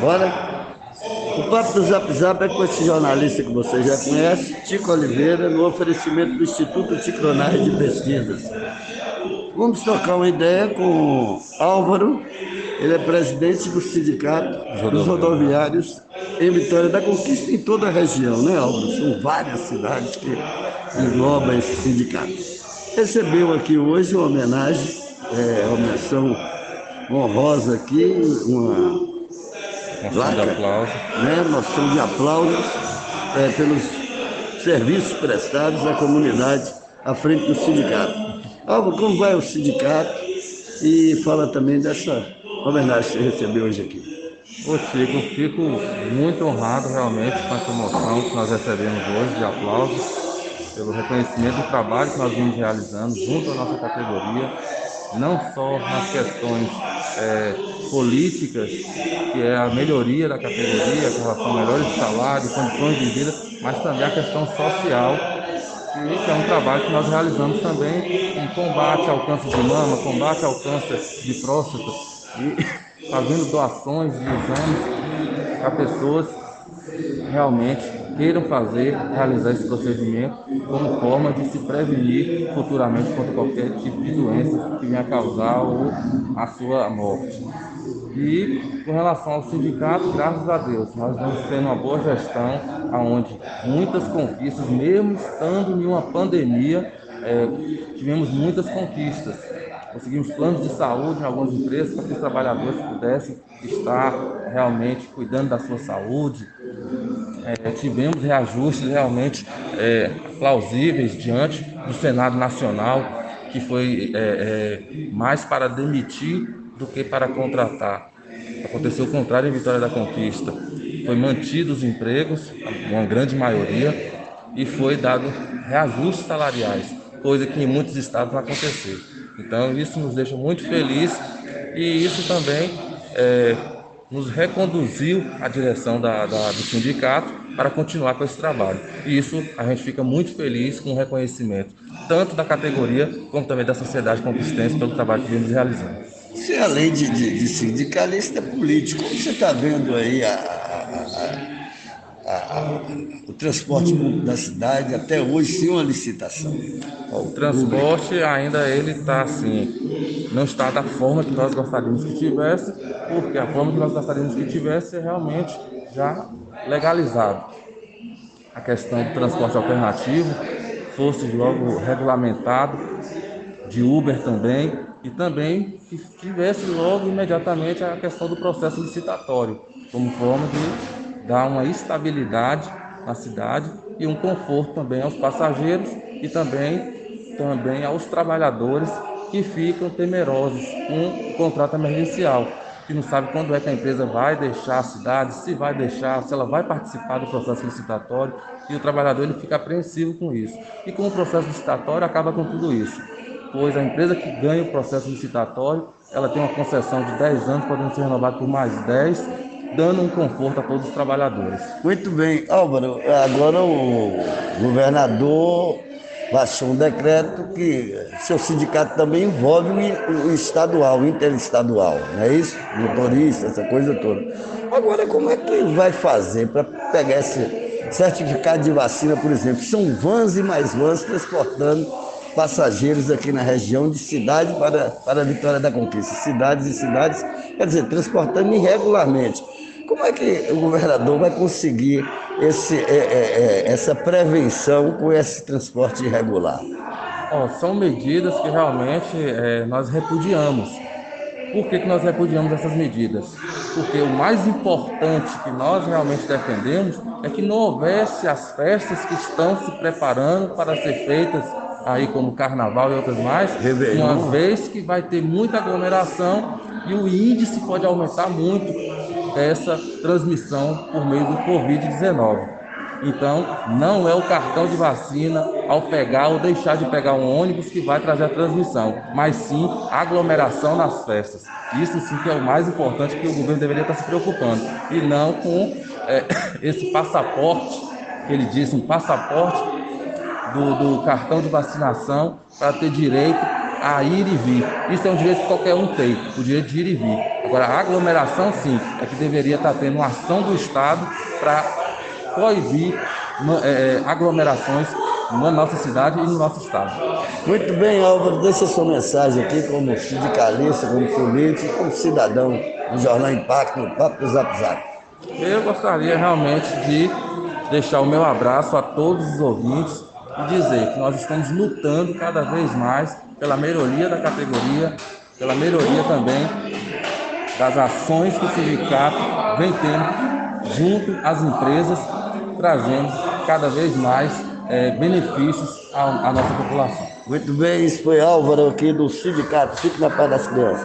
Bora? O papo do Zap Zap é com esse jornalista que você já conhece, Tico Oliveira, no oferecimento do Instituto Ticronar de Pesquisas. Vamos trocar uma ideia com Álvaro, ele é presidente do Sindicato dos Rodoviários em Vitória da Conquista em toda a região, né, Álvaro? São várias cidades que englobam esse sindicato. Recebeu aqui hoje uma homenagem, é, uma menção honrosa aqui, uma Moção de aplauso. Né, moção de aplausos é, pelos serviços prestados à comunidade à frente do sindicato. Algo como vai o sindicato e fala também dessa homenagem que você recebeu hoje aqui. Ô Chico, fico muito honrado realmente com essa moção que nós recebemos hoje de aplausos pelo reconhecimento do trabalho que nós vimos realizando junto à nossa categoria, não só nas questões é, políticas, que é a melhoria da categoria, com relação a melhores salários, condições de vida, mas também a questão social, que é um trabalho que nós realizamos também em combate ao câncer de mama, combate ao câncer de próstata, e fazendo doações de exames para pessoas realmente queiram fazer, realizar esse procedimento como forma de se prevenir futuramente contra qualquer tipo de doença que venha causar a sua morte. E com relação ao sindicato, graças a Deus, nós estamos tendo uma boa gestão, onde muitas conquistas, mesmo estando em uma pandemia, é, tivemos muitas conquistas. Conseguimos planos de saúde em algumas empresas para que os trabalhadores pudessem estar realmente cuidando da sua saúde. É, tivemos reajustes realmente é, plausíveis diante do Senado Nacional, que foi é, é mais para demitir do que para contratar. Aconteceu o contrário em Vitória da Conquista. Foi mantido os empregos, uma grande maioria, e foi dado reajustes salariais, coisa que em muitos estados não aconteceu. Então isso nos deixa muito felizes e isso também é, nos reconduziu à direção da, da, do sindicato para continuar com esse trabalho. E isso a gente fica muito feliz com o reconhecimento, tanto da categoria como também da sociedade conquistense pelo trabalho que vimos realizando. Você, além de, de, de sindicalista, é político. Como você está vendo aí a, a, a, o transporte da cidade até hoje sem uma licitação? O transporte ainda ele está assim, não está da forma que nós gostaríamos que tivesse, porque a forma que nós gostaríamos que tivesse é realmente já legalizado. A questão do transporte alternativo fosse logo regulamentado, de Uber também, e também que tivesse logo imediatamente a questão do processo licitatório, como forma de dar uma estabilidade na cidade e um conforto também aos passageiros e também, também aos trabalhadores que ficam temerosos com o contrato emergencial, que não sabe quando é que a empresa vai deixar a cidade, se vai deixar, se ela vai participar do processo licitatório, e o trabalhador ele fica apreensivo com isso. E com o processo licitatório acaba com tudo isso pois a empresa que ganha o processo licitatório, ela tem uma concessão de 10 anos, podendo ser renovada por mais 10, dando um conforto a todos os trabalhadores. Muito bem. Álvaro, agora o governador baixou um decreto que seu sindicato também envolve o estadual, o interestadual, não é isso? Motorista, essa coisa toda. Agora, como é que vai fazer para pegar esse certificado de vacina, por exemplo? São vans e mais vans transportando passageiros aqui na região de cidade para, para a Vitória da Conquista. Cidades e cidades, quer dizer, transportando irregularmente. Como é que o governador vai conseguir esse, é, é, é, essa prevenção com esse transporte irregular? Oh, são medidas que realmente é, nós repudiamos. Por que, que nós repudiamos essas medidas? Porque o mais importante que nós realmente defendemos é que não houvesse as festas que estão se preparando para ser feitas aí como carnaval e outras mais, uma vez que vai ter muita aglomeração e o índice pode aumentar muito essa transmissão por meio do Covid-19. Então, não é o cartão de vacina ao pegar ou deixar de pegar um ônibus que vai trazer a transmissão, mas sim aglomeração nas festas. Isso sim que é o mais importante que o governo deveria estar se preocupando, e não com é, esse passaporte, que ele disse, um passaporte do, do cartão de vacinação para ter direito a ir e vir. Isso é um direito que qualquer um tem, o direito de ir e vir. Agora, a aglomeração, sim, é que deveria estar tendo uma ação do Estado para proibir é, aglomerações na nossa cidade e no nosso estado. Muito bem, Álvaro, deixa sua mensagem aqui como sindicalista, como político, como cidadão do Jornal Impacto, no Papo do Zap Zap. Eu gostaria realmente de deixar o meu abraço a todos os ouvintes e dizer que nós estamos lutando cada vez mais pela melhoria da categoria, pela melhoria também das ações que o sindicato vem tendo junto às empresas, trazendo cada vez mais é, benefícios à, à nossa população. Muito bem, isso foi Álvaro aqui do Sindicato Fique na Paz das Crianças.